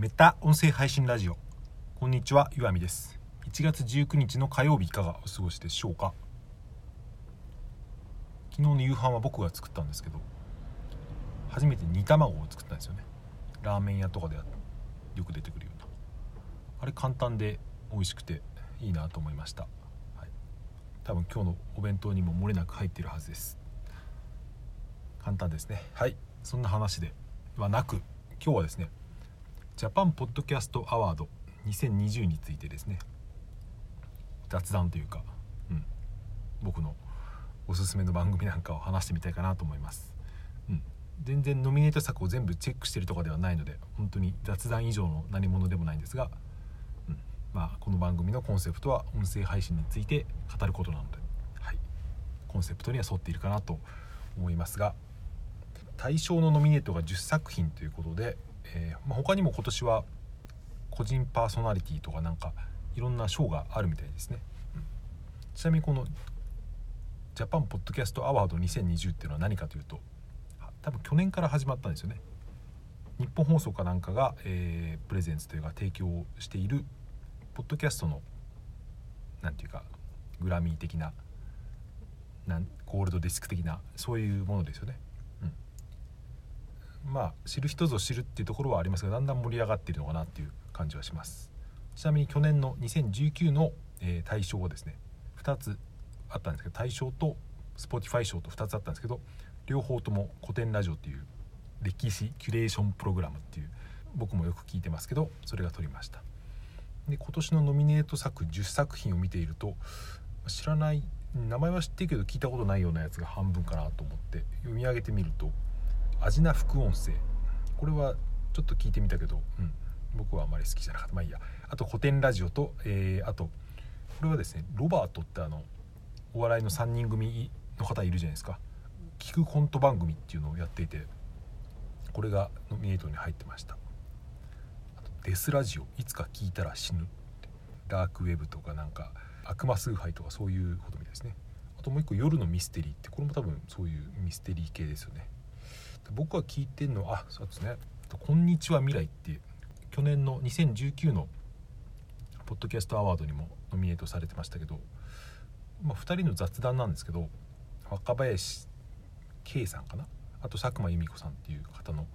メタ音声配信ラジオ。こんにちは岩見です。1月19日の火曜日いかがお過ごしでしょうか？昨日の夕飯は僕が作ったんですけど初めて煮卵を作ったんですよね。ラーメン屋とかでよく出てくるような。あれ簡単で美味しくていいなと思いました、はい、多分今日のお弁当にも漏れなく入っているはずです。簡単ですね。はい。そんな話ではなく今日はですねジャパンポッドキャストアワード2020についてですね。雑談というか、うん、僕のおすすめの番組なんかを話してみたいかなと思います、うん、全然ノミネート作を全部チェックしてるとかではないので本当に雑談以上の何者でもないんですが、うん、まあこの番組のコンセプトは音声配信について語ることなので、はい、コンセプトには沿っているかなと思いますが対象のノミネートが10作品ということでえー、まあ、他にも今年は個人パーソナリティとかなんかいろんな賞があるみたいですね、うん、ちなみにこのジャパンポッドキャストアワード2020っていうのは何かというと多分去年から始まったんですよね。日本放送かなんかが、えー、プレゼンツというか提供しているポッドキャストの何て言うかグラミー的ななんゴールドディスク的なそういうものですよね。まあ知る人ぞ知るっていうところはありますがだんだん盛り上がっているのかなっていう感じはします。ちなみに去年の2019の、えー、大賞はですね2つあったんですけど大賞と Spotify 賞と2つあったんですけど両方とも古典ラジオっていう歴史キュレーションプログラムっていう僕もよく聞いてますけどそれが取りました。で今年のノミネート作10作品を見ていると知らない名前は知ってるけど聞いたことないようなやつが半分かなと思って読み上げてみるとアジナ副音声。これはちょっと聞いてみたけど、うん、僕はあまり好きじゃなかった。まあいいや。あと古典ラジオと、えー、あとこれはですねロバートってあのお笑いの3人組の方いるじゃないですか。聞くコント番組っていうのをやっていてこれがノミネートに入ってました。あとデスラジオいつか聞いたら死ぬダークウェブとかなんか悪魔崇拝とかそういうことみたいですね。あともう一個夜のミステリーってこれも多分そういうミステリー系ですよね。僕が聞いてるのあそうですね「こんにちは未来」っていう去年の2019のポッドキャストアワードにもノミネートされてましたけど、まあ、2人の雑談なんですけど若林圭さんかな？あと佐久間由美子さんっていう方の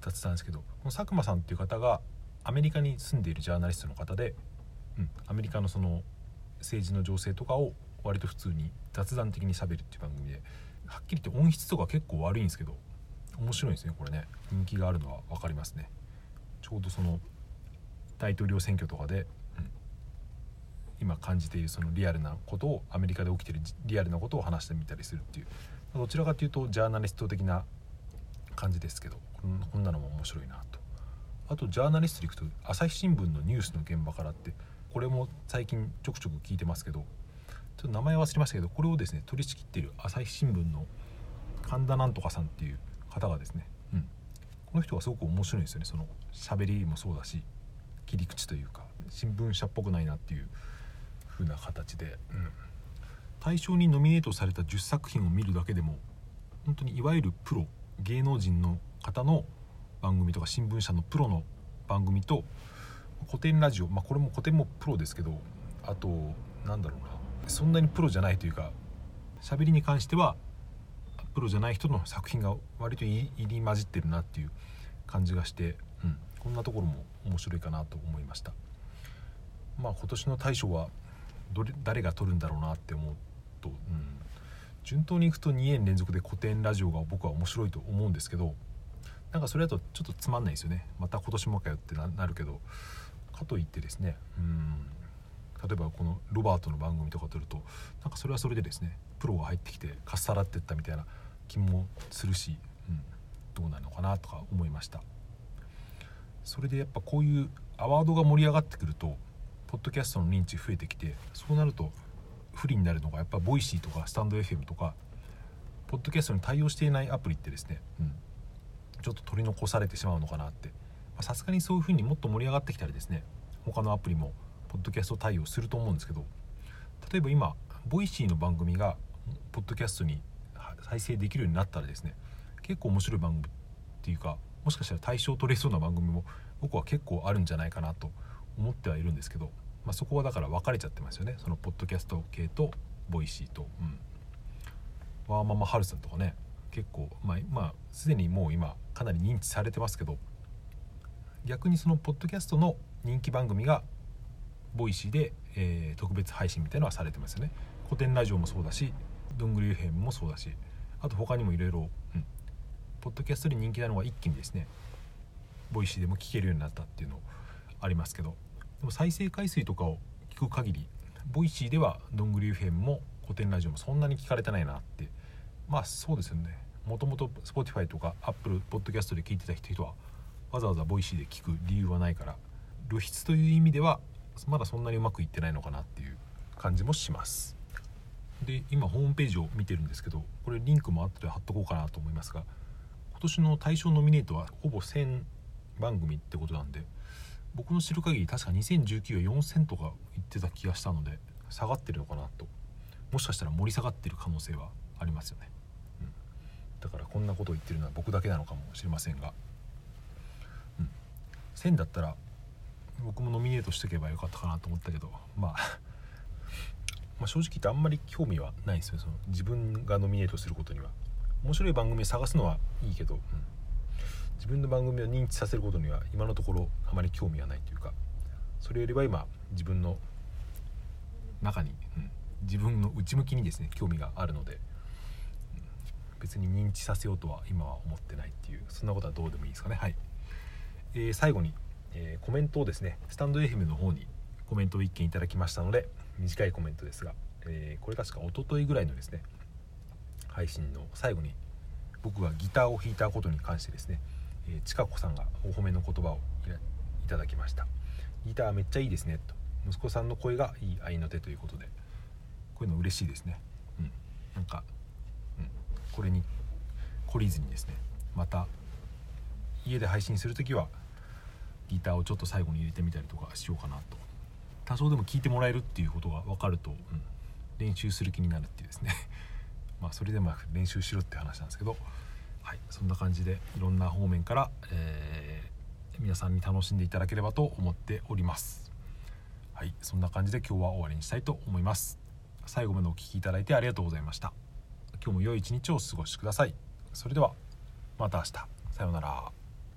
雑談ですけどこの佐久間さんっていう方がアメリカに住んでいるジャーナリストの方で、うん、アメリカのその政治の情勢とかを割と普通に雑談的にしゃべるっていう番組ではっきり言って音質とか結構悪いんですけど面白いですねこれね。人気があるのは分かりますね。ちょうどその大統領選挙とかで、うん、今感じているそのリアルなことをアメリカで起きてるリアルなことを話してみたりするっていう。どちらかというとジャーナリスト的な感じですけどこんなのも面白いなと。あとジャーナリストでいくと朝日新聞のニュースの現場からってこれも最近ちょくちょく聞いてますけどちょっと名前忘れましたけどこれをですね取り仕切っている朝日新聞の神田なんとかさんっていう方がですね、うん、この人がすごく面白いんですよね。その喋りもそうだし切り口というか新聞社っぽくないなっていう風な形で、うん、対象にノミネートされた10作品を見るだけでも本当にいわゆるプロ芸能人の方の番組とか新聞社のプロの番組と古典ラジオ、まあ、これも古典もプロですけどあとなんだろうな。そんなにプロじゃないというか喋りに関してはプロじゃない人の作品が割と入り混じってるなっていう感じがして、うん、こんなところも面白いかなと思いました。まあ今年の大賞はどれ誰が取るんだろうなって思うと、うん、順当にいくと2年連続で古典ラジオが僕は面白いと思うんですけどなんかそれだとちょっとつまんないですよね。また今年もかよってなるけどかといってですねうん例えばこのロバートの番組とか撮るとなんかそれはそれでですねプロが入ってきてかっさらってったみたいな気もするし、うん、どうなのかなとか思いました。それでやっぱこういうアワードが盛り上がってくるとポッドキャストの認知増えてきてそうなると不利になるのがやっぱボイシーとかスタンド FM とかポッドキャストに対応していないアプリってですね、うん、ちょっと取り残されてしまうのかなって。さすがにそういう風にもっと盛り上がってきたりですね他のアプリもポッドキャスト対応すると思うんですけど例えば今 Voicy の番組がポッドキャストに再生できるようになったらですね結構面白い番組っていうかもしかしたら大賞取れそうな番組も僕は結構あるんじゃないかなと思ってはいるんですけど、まあ、そこはだから分かれちゃってますよね。そのポッドキャスト系と Voicy と、うん、ワーママハルさんとかね結構まあまあすでにもう今かなり認知されてますけど逆にそのポッドキャストの人気番組が Voicy で、えー、特別配信みたいなのはされてますよね。コテンラジオもそうだしどんぐり FM もそうだしあと他にもいろいろポッドキャストで人気なのが一気にですね Voicy でも聞けるようになったっていうのありますけどでも再生回数とかを聞く限り Voicy ではどんぐり FM もコテンラジオもそんなに聞かれてないなってまあそうですよね。もともと Spotify とか Apple Podcast で聞いてた人はわざわざ Voicy で聞く理由はないから露出という意味ではまだそんなにうまくいってないのかなっていう感じもします。で今ホームページを見てるんですけどこれリンクも後で貼っとこうかなと思いますが今年の大賞ノミネートはほぼ1000番組ってことなんで僕の知る限り確か2019は4000とか言ってた気がしたので下がってるのかなと。もしかしたら盛り下がってる可能性はありますよね、うん、だからこんなことを言ってるのは僕だけなのかもしれませんが、うん、1000だったら僕もノミネートしておけばよかったかなと思ったけど、まあ、まあ正直言ってあんまり興味はないですよ。その自分がノミネートすることには。面白い番組を探すのはいいけど、うん、自分の番組を認知させることには今のところあまり興味はないというか。それよりは今自分の中に、うん、自分の内向きにですね興味があるので、うん、別に認知させようとは今は思ってないっていう。そんなことはどうでもいいですかね。はい、えー、最後に、えー、コメントをですねスタンド FM の方にコメントを1件いただきましたので短いコメントですが、えー、これ確か一昨日ぐらいのですね配信の最後に僕がギターを弾いたことに関してですね、えー、ちかこさんがお褒めの言葉をいただきました。ギターめっちゃいいですねと。息子さんの声がいい合いの手ということでこういうの嬉しいですね。うん。なんか、うん、これに懲りずにですねまた家で配信する時はギターをちょっと最後に入れてみたりとかしようかなと。多少でも聴いてもらえるっていうことが分かると、うん、練習する気になるっていうですね。まあそれでも練習しろって話なんですけど、はい、そんな感じでいろんな方面から、えー、皆さんに楽しんでいただければと思っております。はいそんな感じで今日は終わりにしたいと思います。最後までお聴きいただいてありがとうございました。今日も良い一日をお過ごしください。それではまた明日。さようなら。